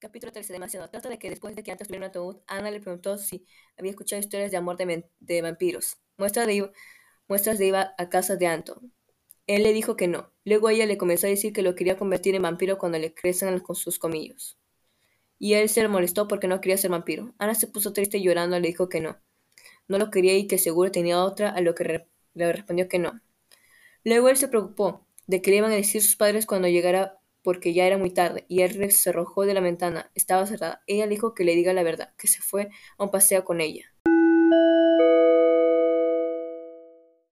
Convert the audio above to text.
Capítulo 13. Demasiado. Trata de que después de que antes tuvieron un ataúd, Ana le preguntó si había escuchado historias de amor de, de vampiros. Muestra de, muestras de iba a casa de Anton. Él le dijo que no. Luego ella le comenzó a decir que lo quería convertir en vampiro cuando le crecen con sus comillos. Y él se molestó porque no quería ser vampiro. Ana se puso triste y llorando le dijo que no. No lo quería y que seguro tenía otra, a lo que le respondió que no. Luego él se preocupó de que le iban a decir sus padres cuando llegara porque ya era muy tarde, y él se arrojó de la ventana. Estaba cerrada. Ella dijo que le diga la verdad, que se fue a un paseo con ella.